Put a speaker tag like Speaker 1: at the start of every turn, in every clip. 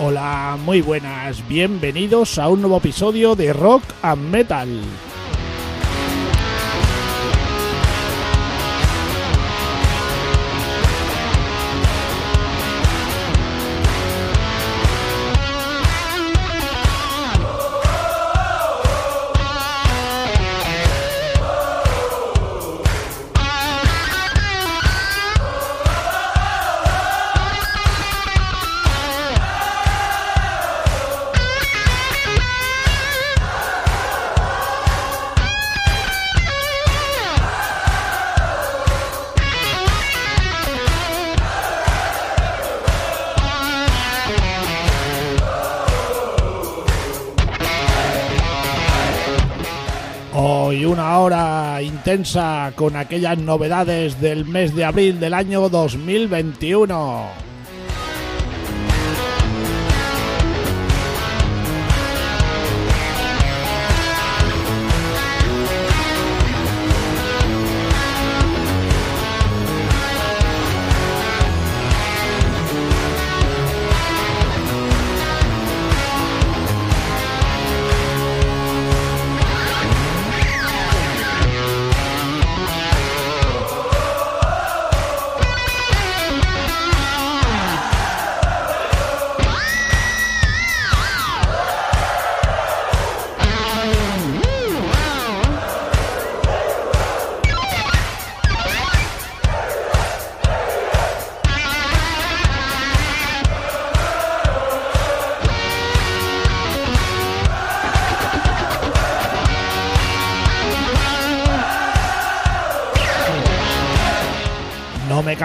Speaker 1: Hola, muy buenas, bienvenidos a un nuevo episodio de Rock and Metal. Con aquellas novedades del mes de abril del año 2021.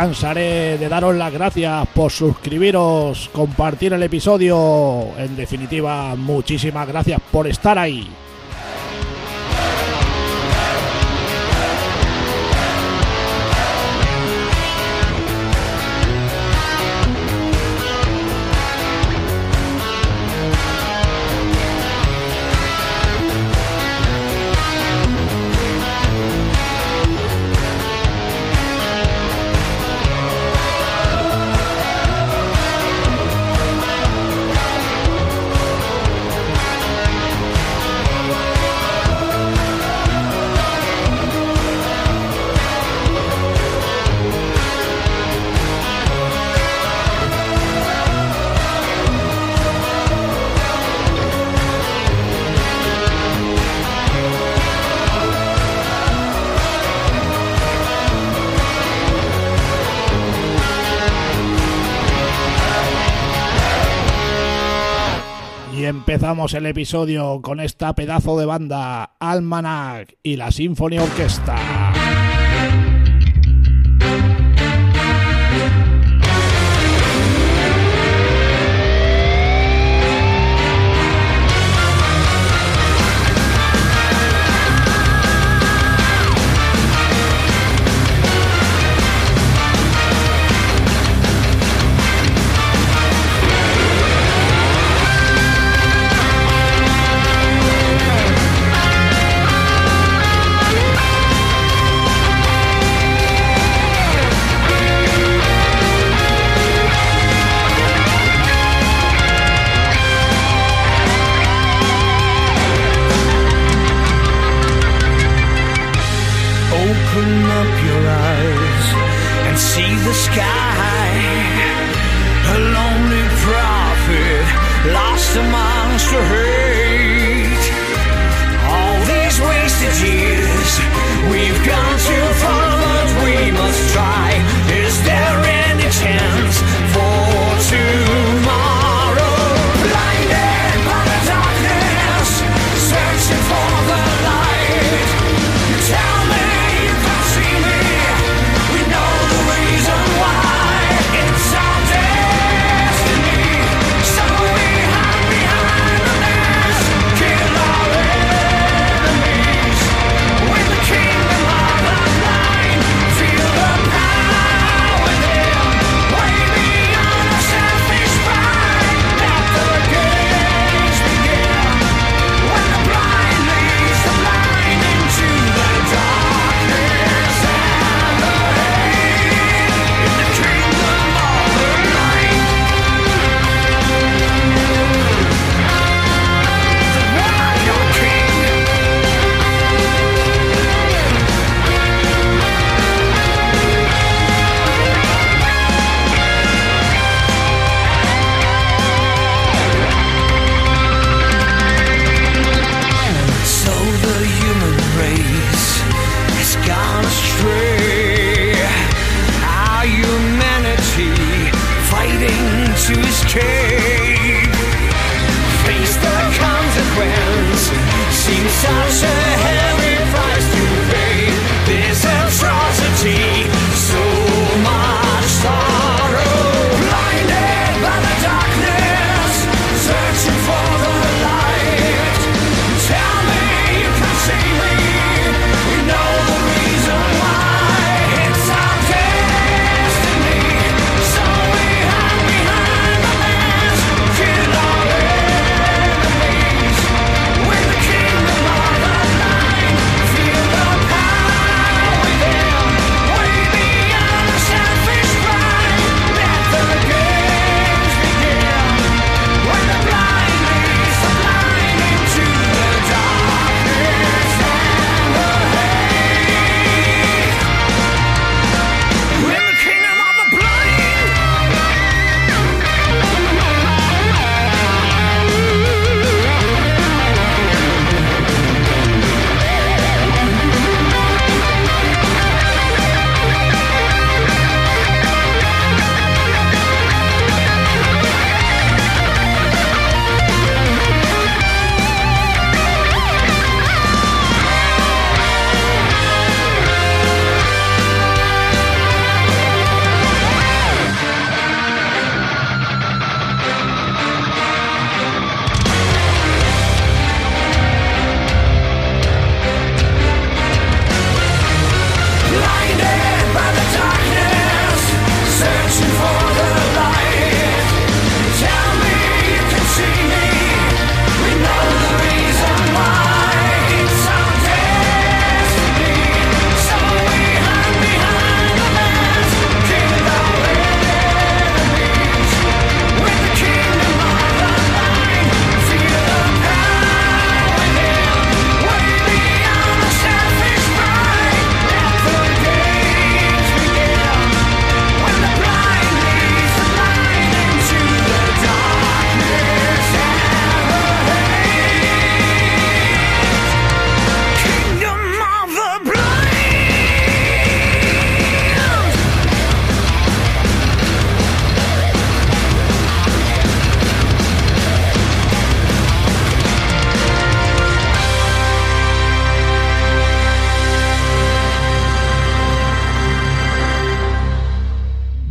Speaker 1: Cansaré de daros las gracias por suscribiros, compartir el episodio. En definitiva, muchísimas gracias por estar ahí. Empezamos el episodio con esta pedazo de banda, Almanac y la Symphony Orquesta.
Speaker 2: amongst her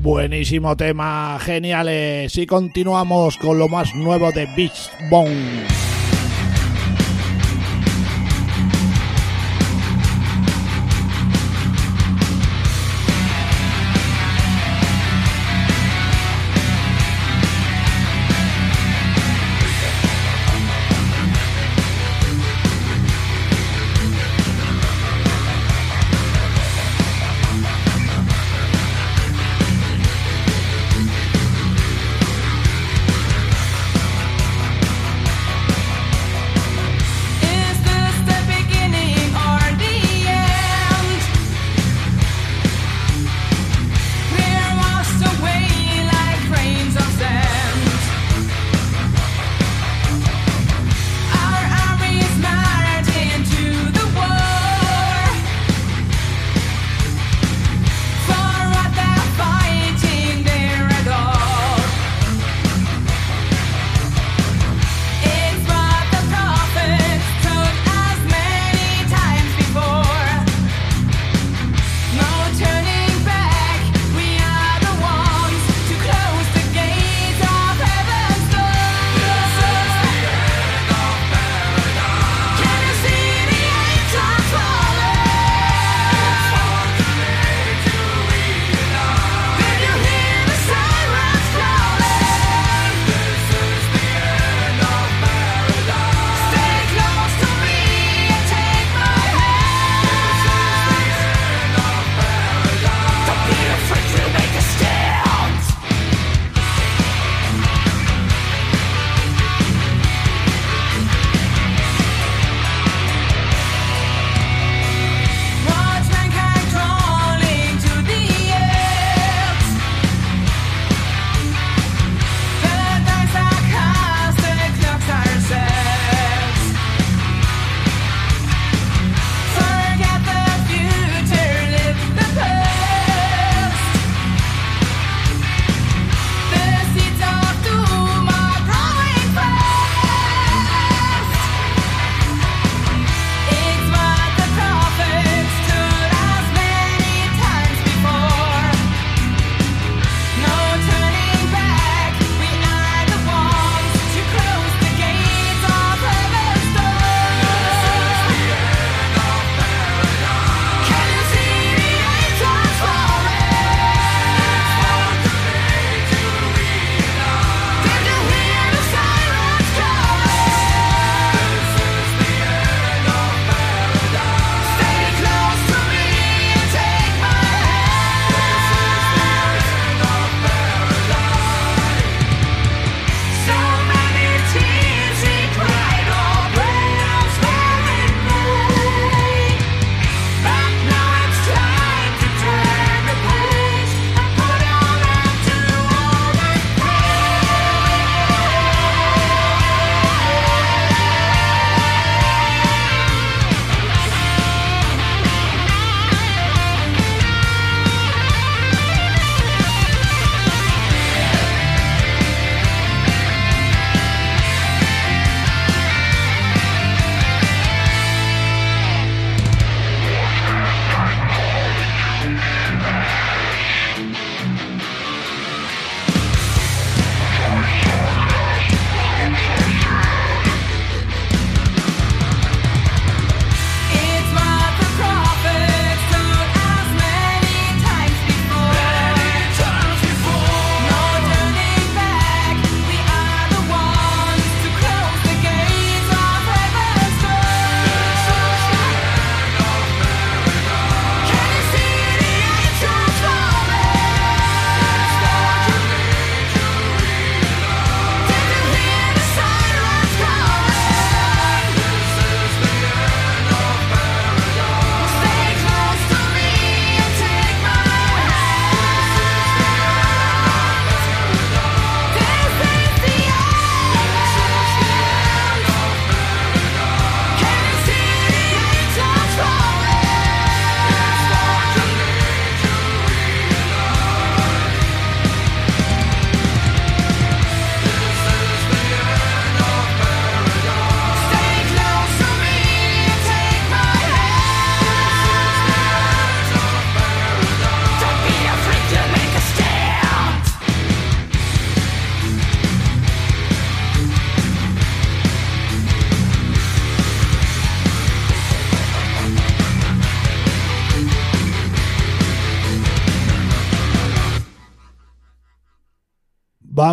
Speaker 1: Buenísimo tema, geniales. Y continuamos con lo más nuevo de Beach Bone.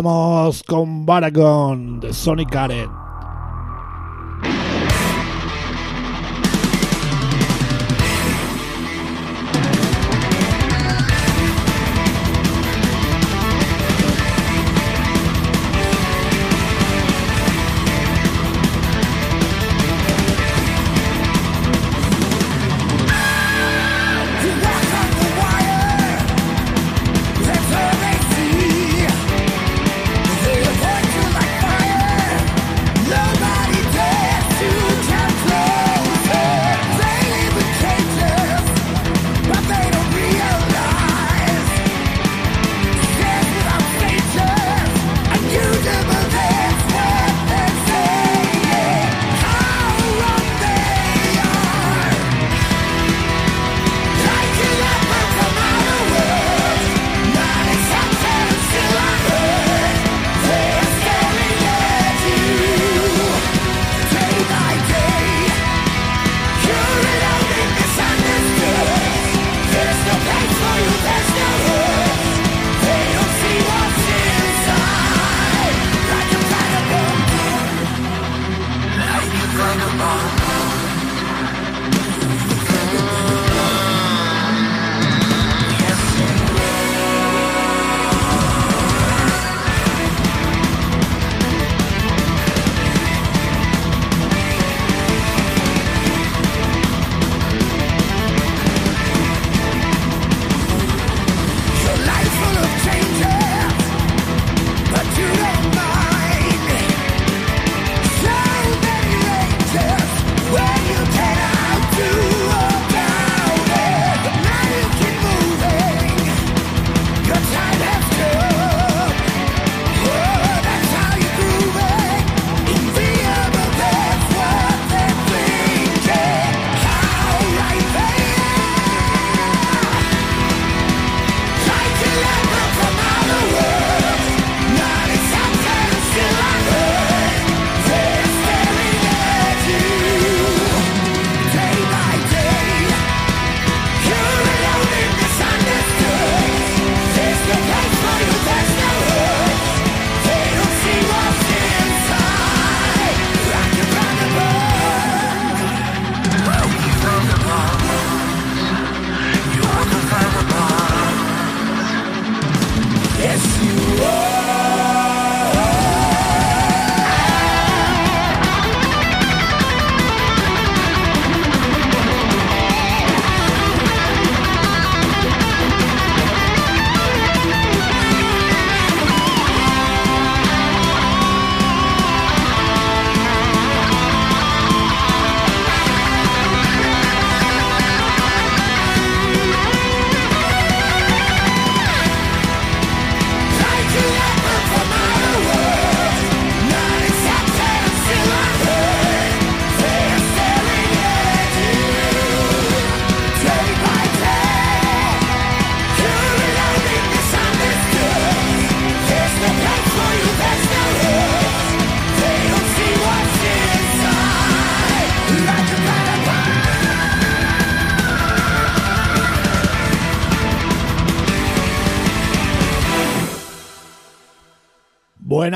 Speaker 2: Vamos con Baragon de Sonic Garden.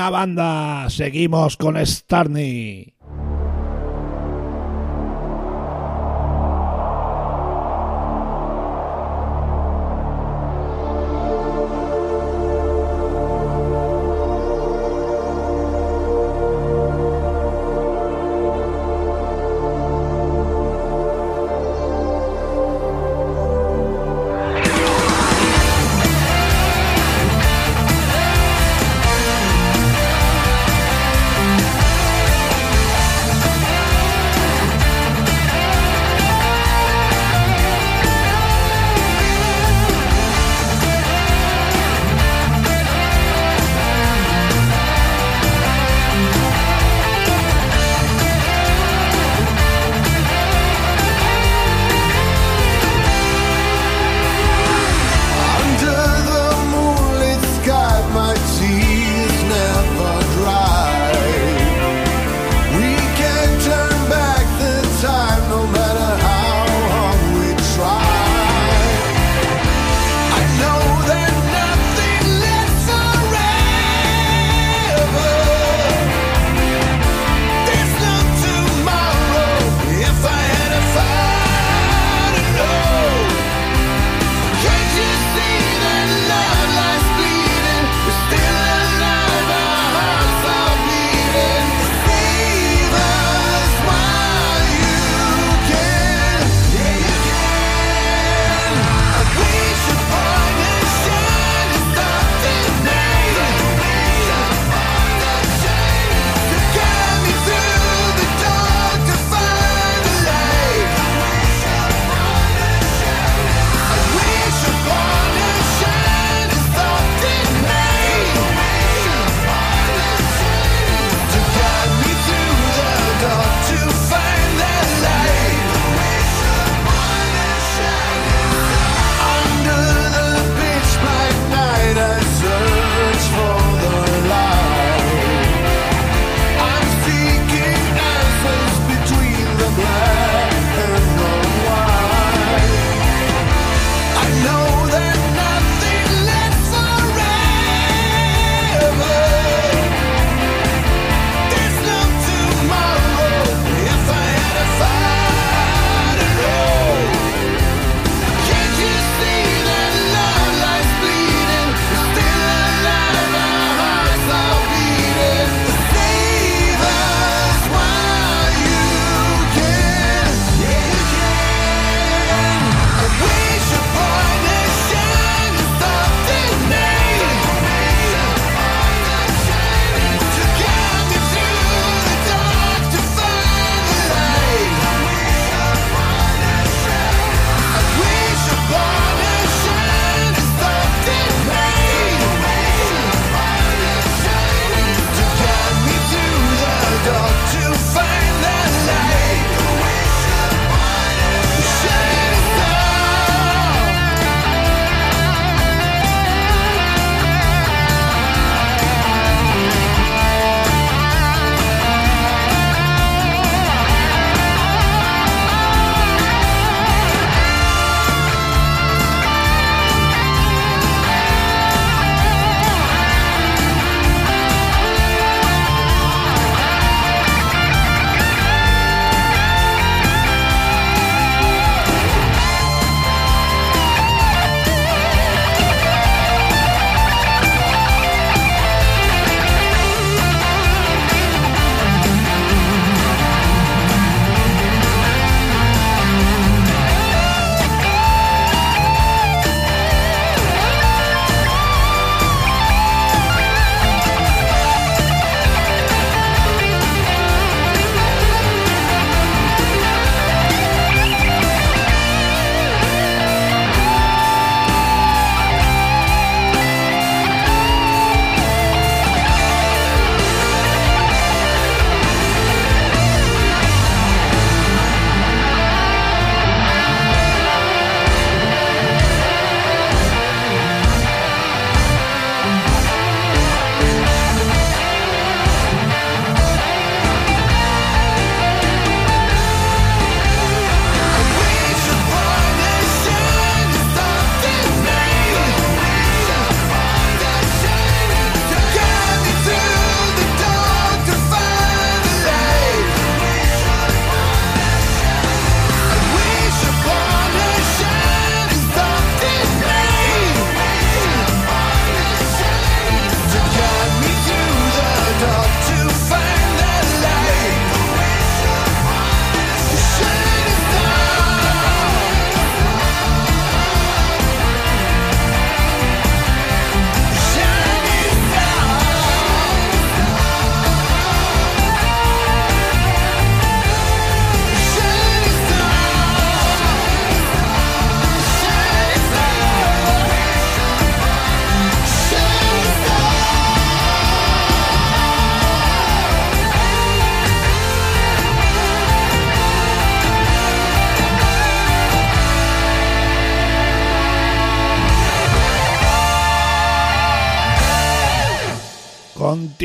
Speaker 2: Banda, seguimos con Starny.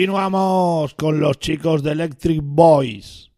Speaker 3: Continuamos con los chicos de Electric Boys.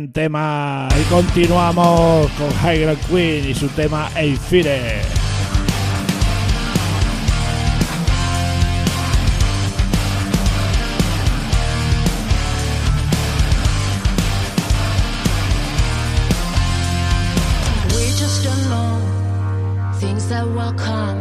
Speaker 3: buen tema. Y continuamos con High Ground Queen y su tema Eifire.
Speaker 4: that will come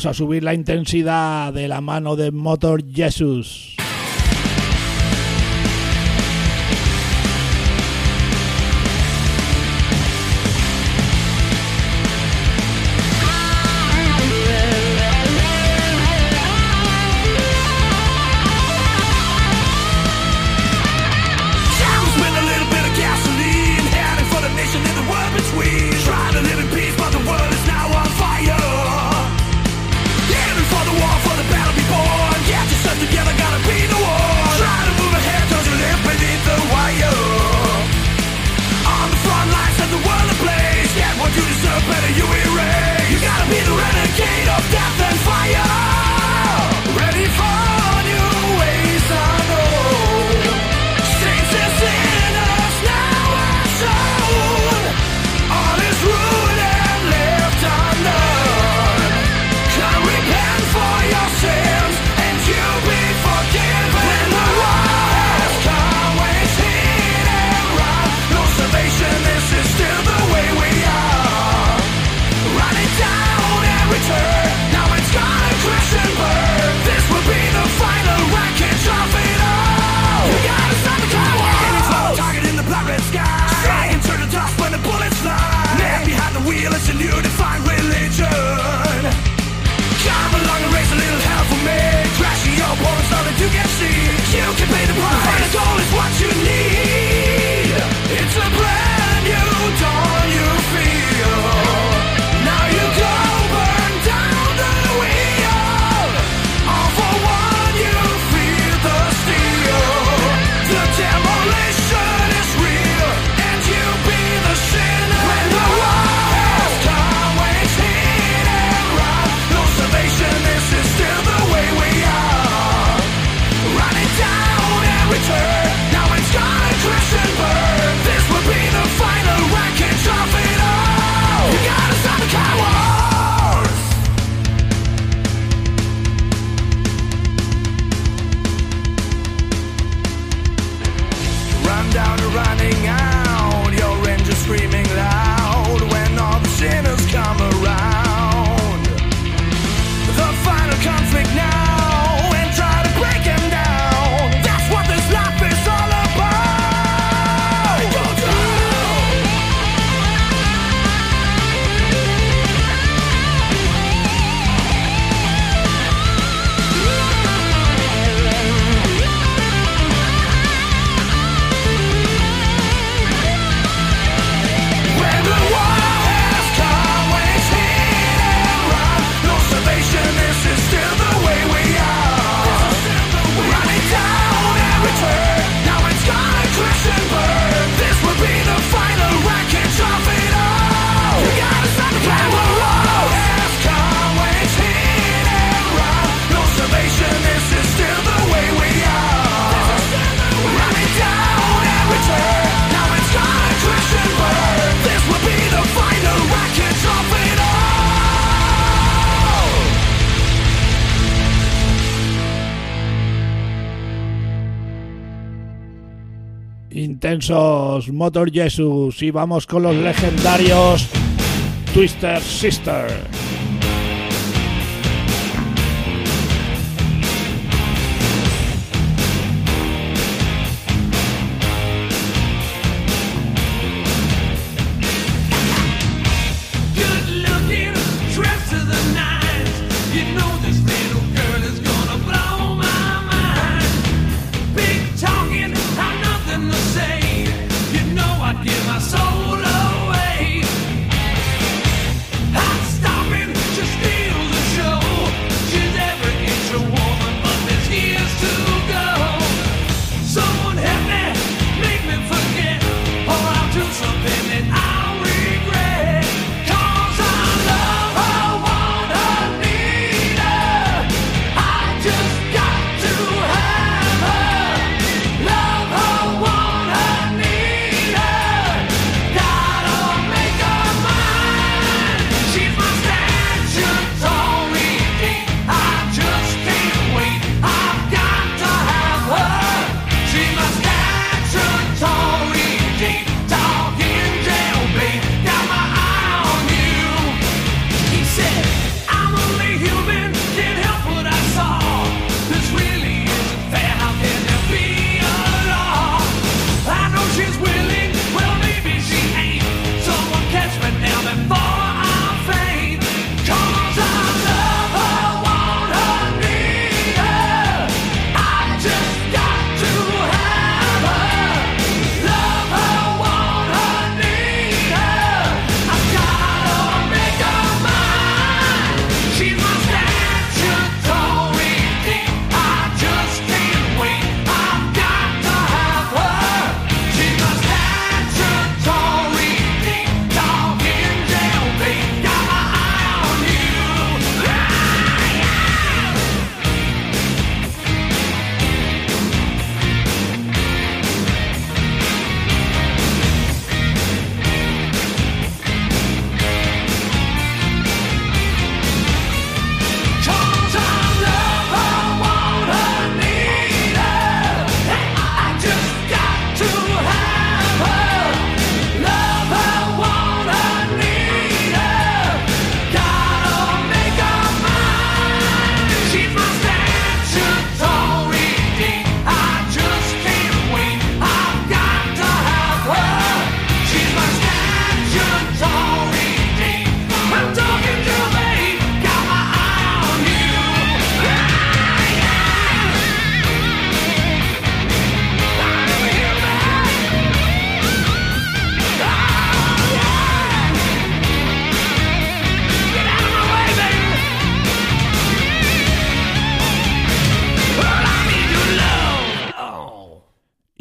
Speaker 2: vamos a subir la intensidad de la mano de Motor Jesus. los Motor Jesus y vamos con los legendarios Twister Sister.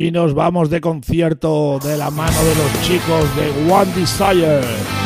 Speaker 2: y nos vamos de concierto de la mano de los chicos de One Desire.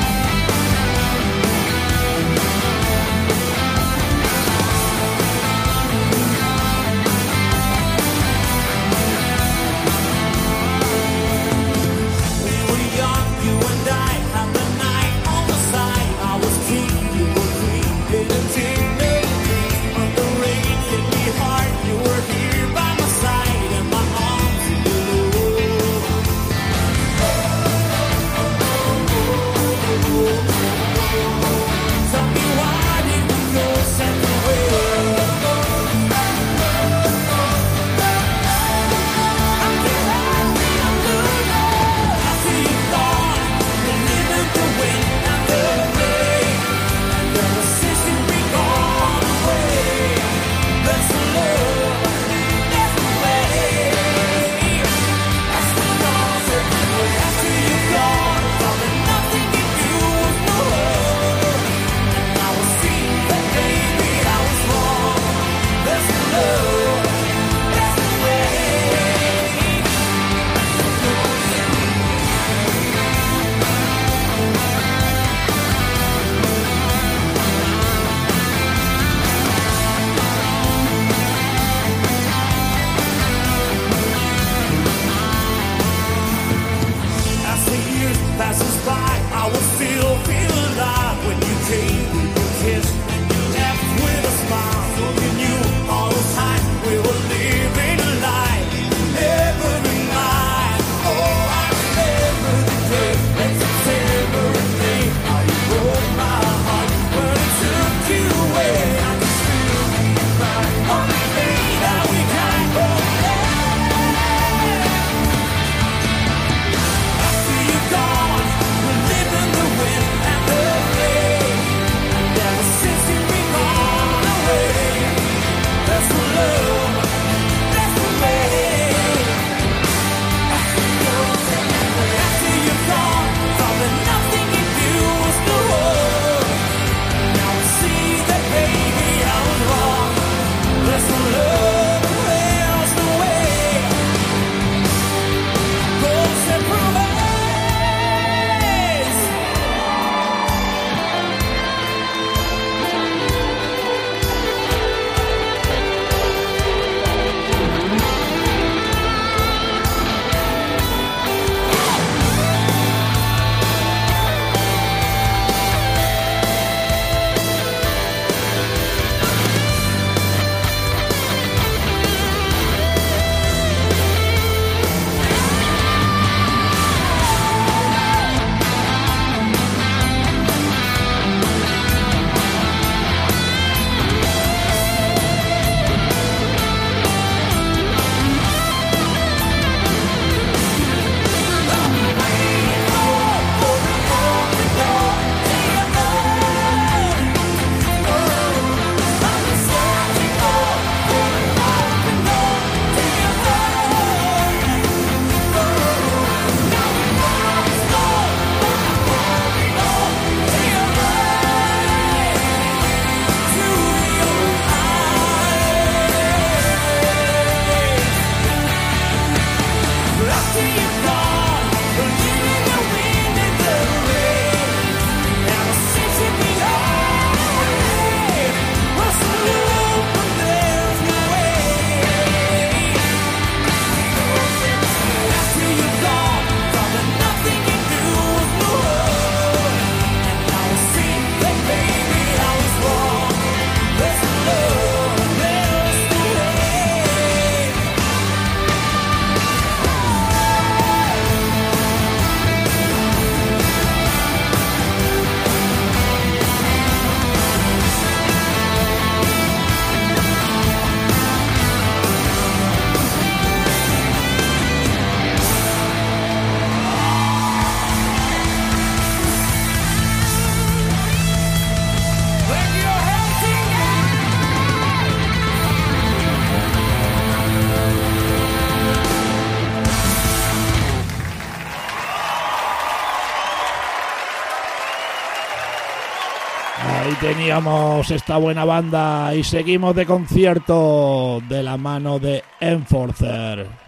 Speaker 4: esta buena banda y seguimos de concierto de la mano de Enforcer.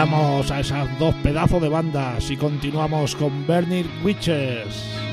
Speaker 1: Veamos a
Speaker 4: esas dos pedazos de bandas y continuamos con Bernie Witches.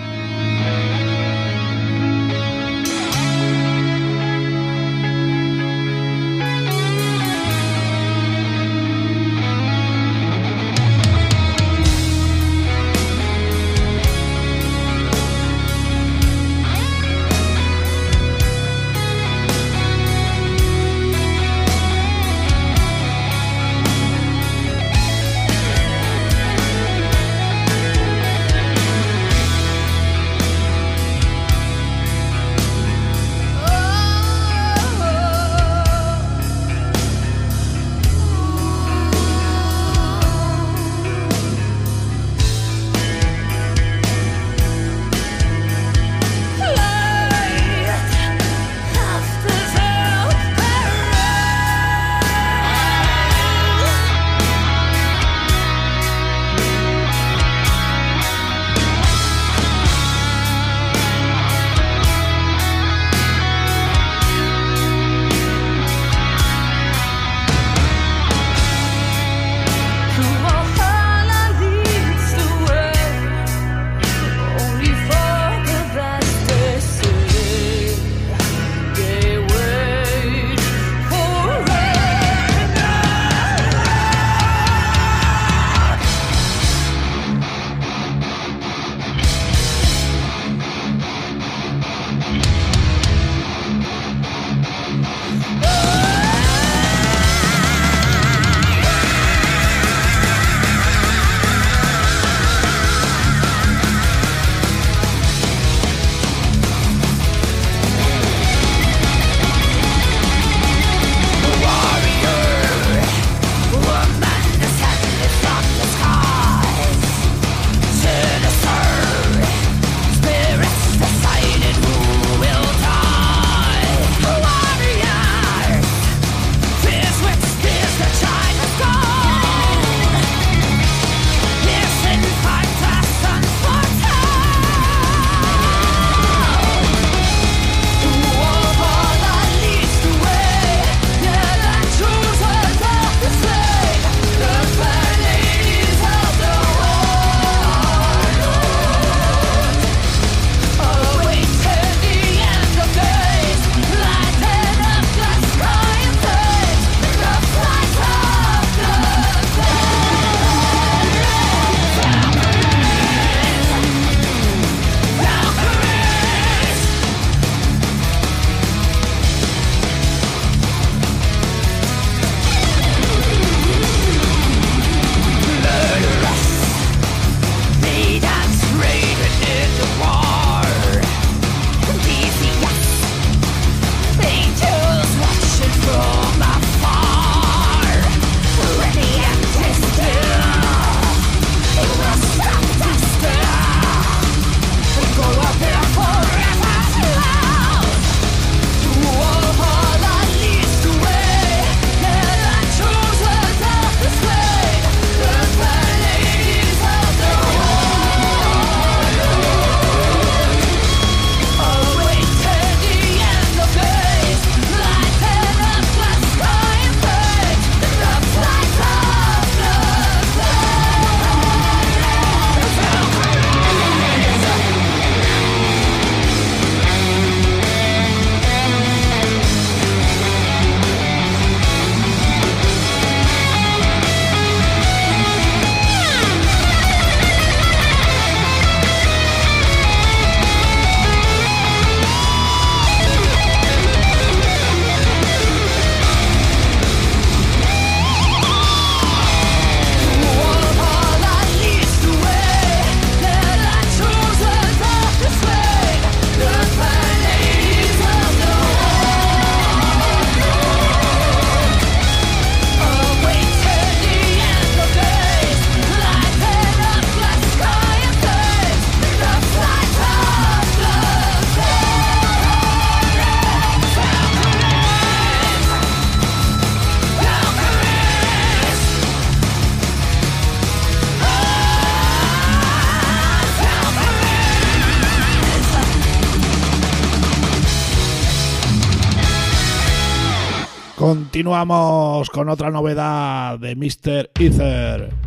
Speaker 2: continuamos con otra novedad de Mr. Ether.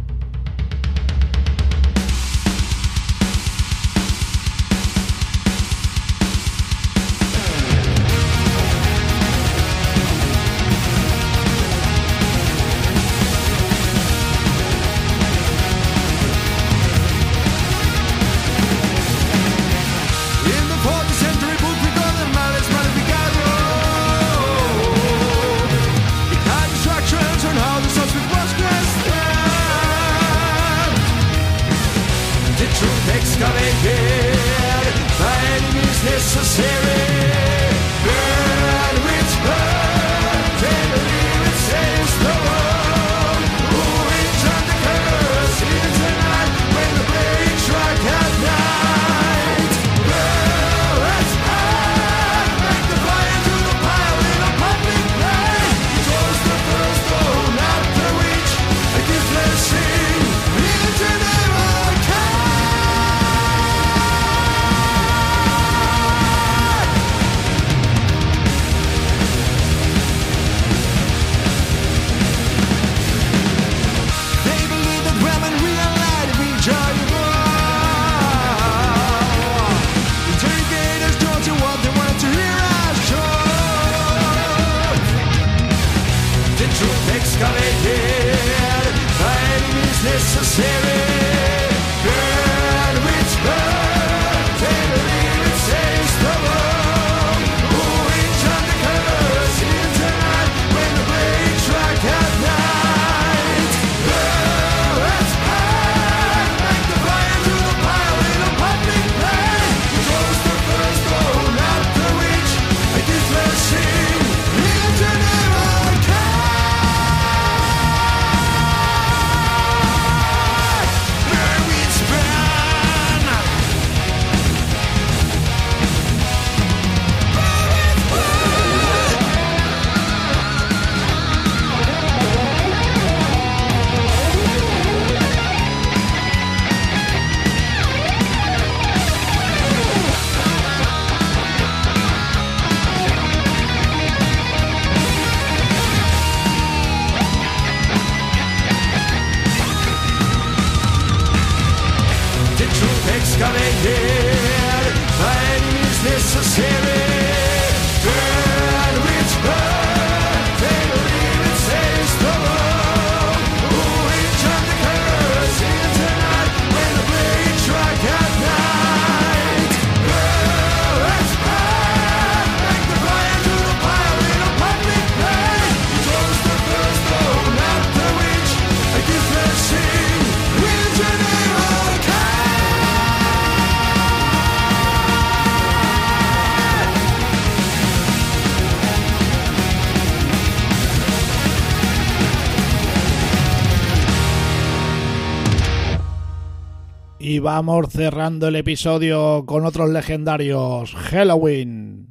Speaker 2: vamos cerrando el episodio con otros legendarios. Halloween.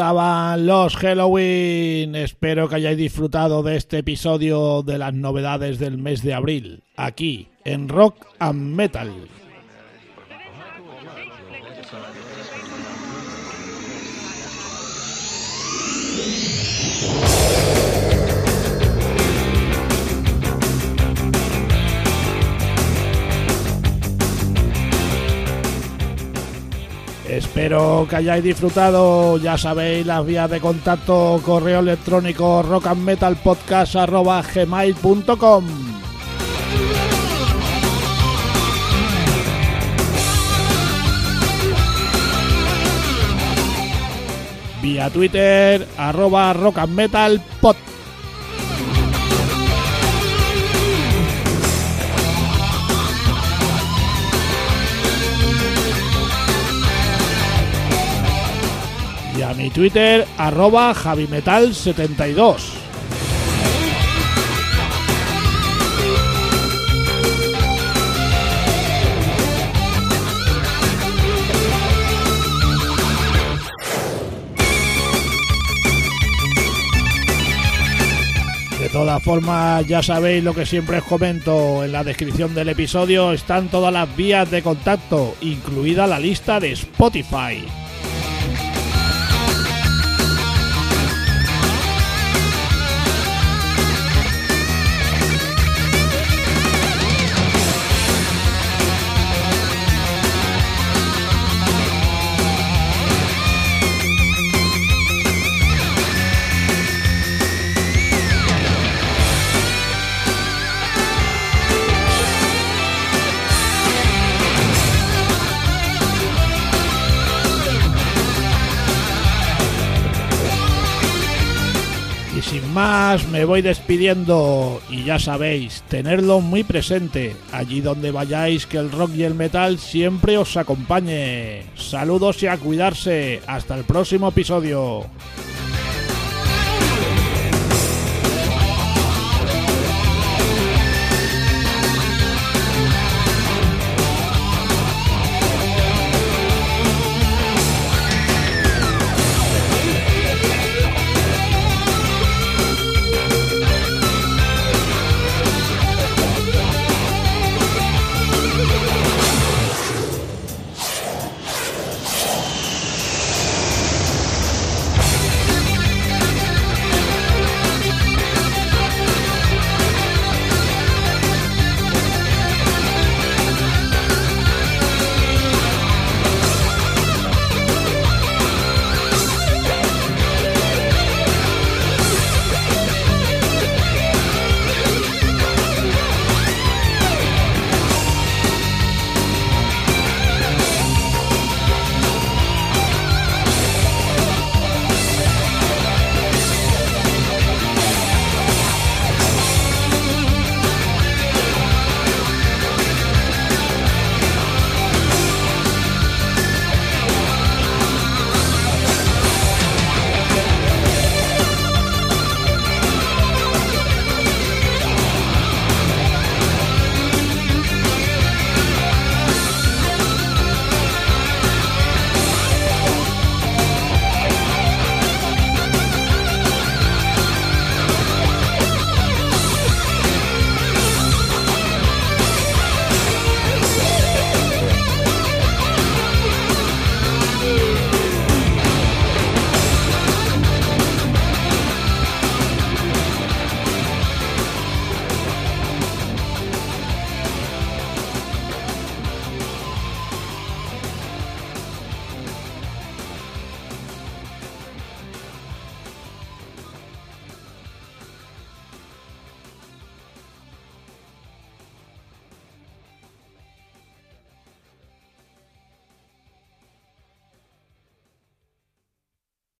Speaker 1: Estaban los Halloween. Espero que hayáis disfrutado de este episodio de las novedades del mes de abril, aquí en Rock and Metal. Espero que hayáis disfrutado, ya sabéis, las vías de contacto, correo electrónico rockandmetalpodcast.gmail.com Vía Twitter, arroba rockandmetalpod. A mi Twitter arroba javimetal72. todas formas, ya sabéis lo que siempre os comento. En la descripción del episodio están todas las vías de contacto, incluida la lista de Spotify. Más, me voy despidiendo y ya sabéis, tenerlo muy presente, allí donde vayáis que el rock y el metal siempre os acompañe. Saludos y a cuidarse, hasta el próximo episodio.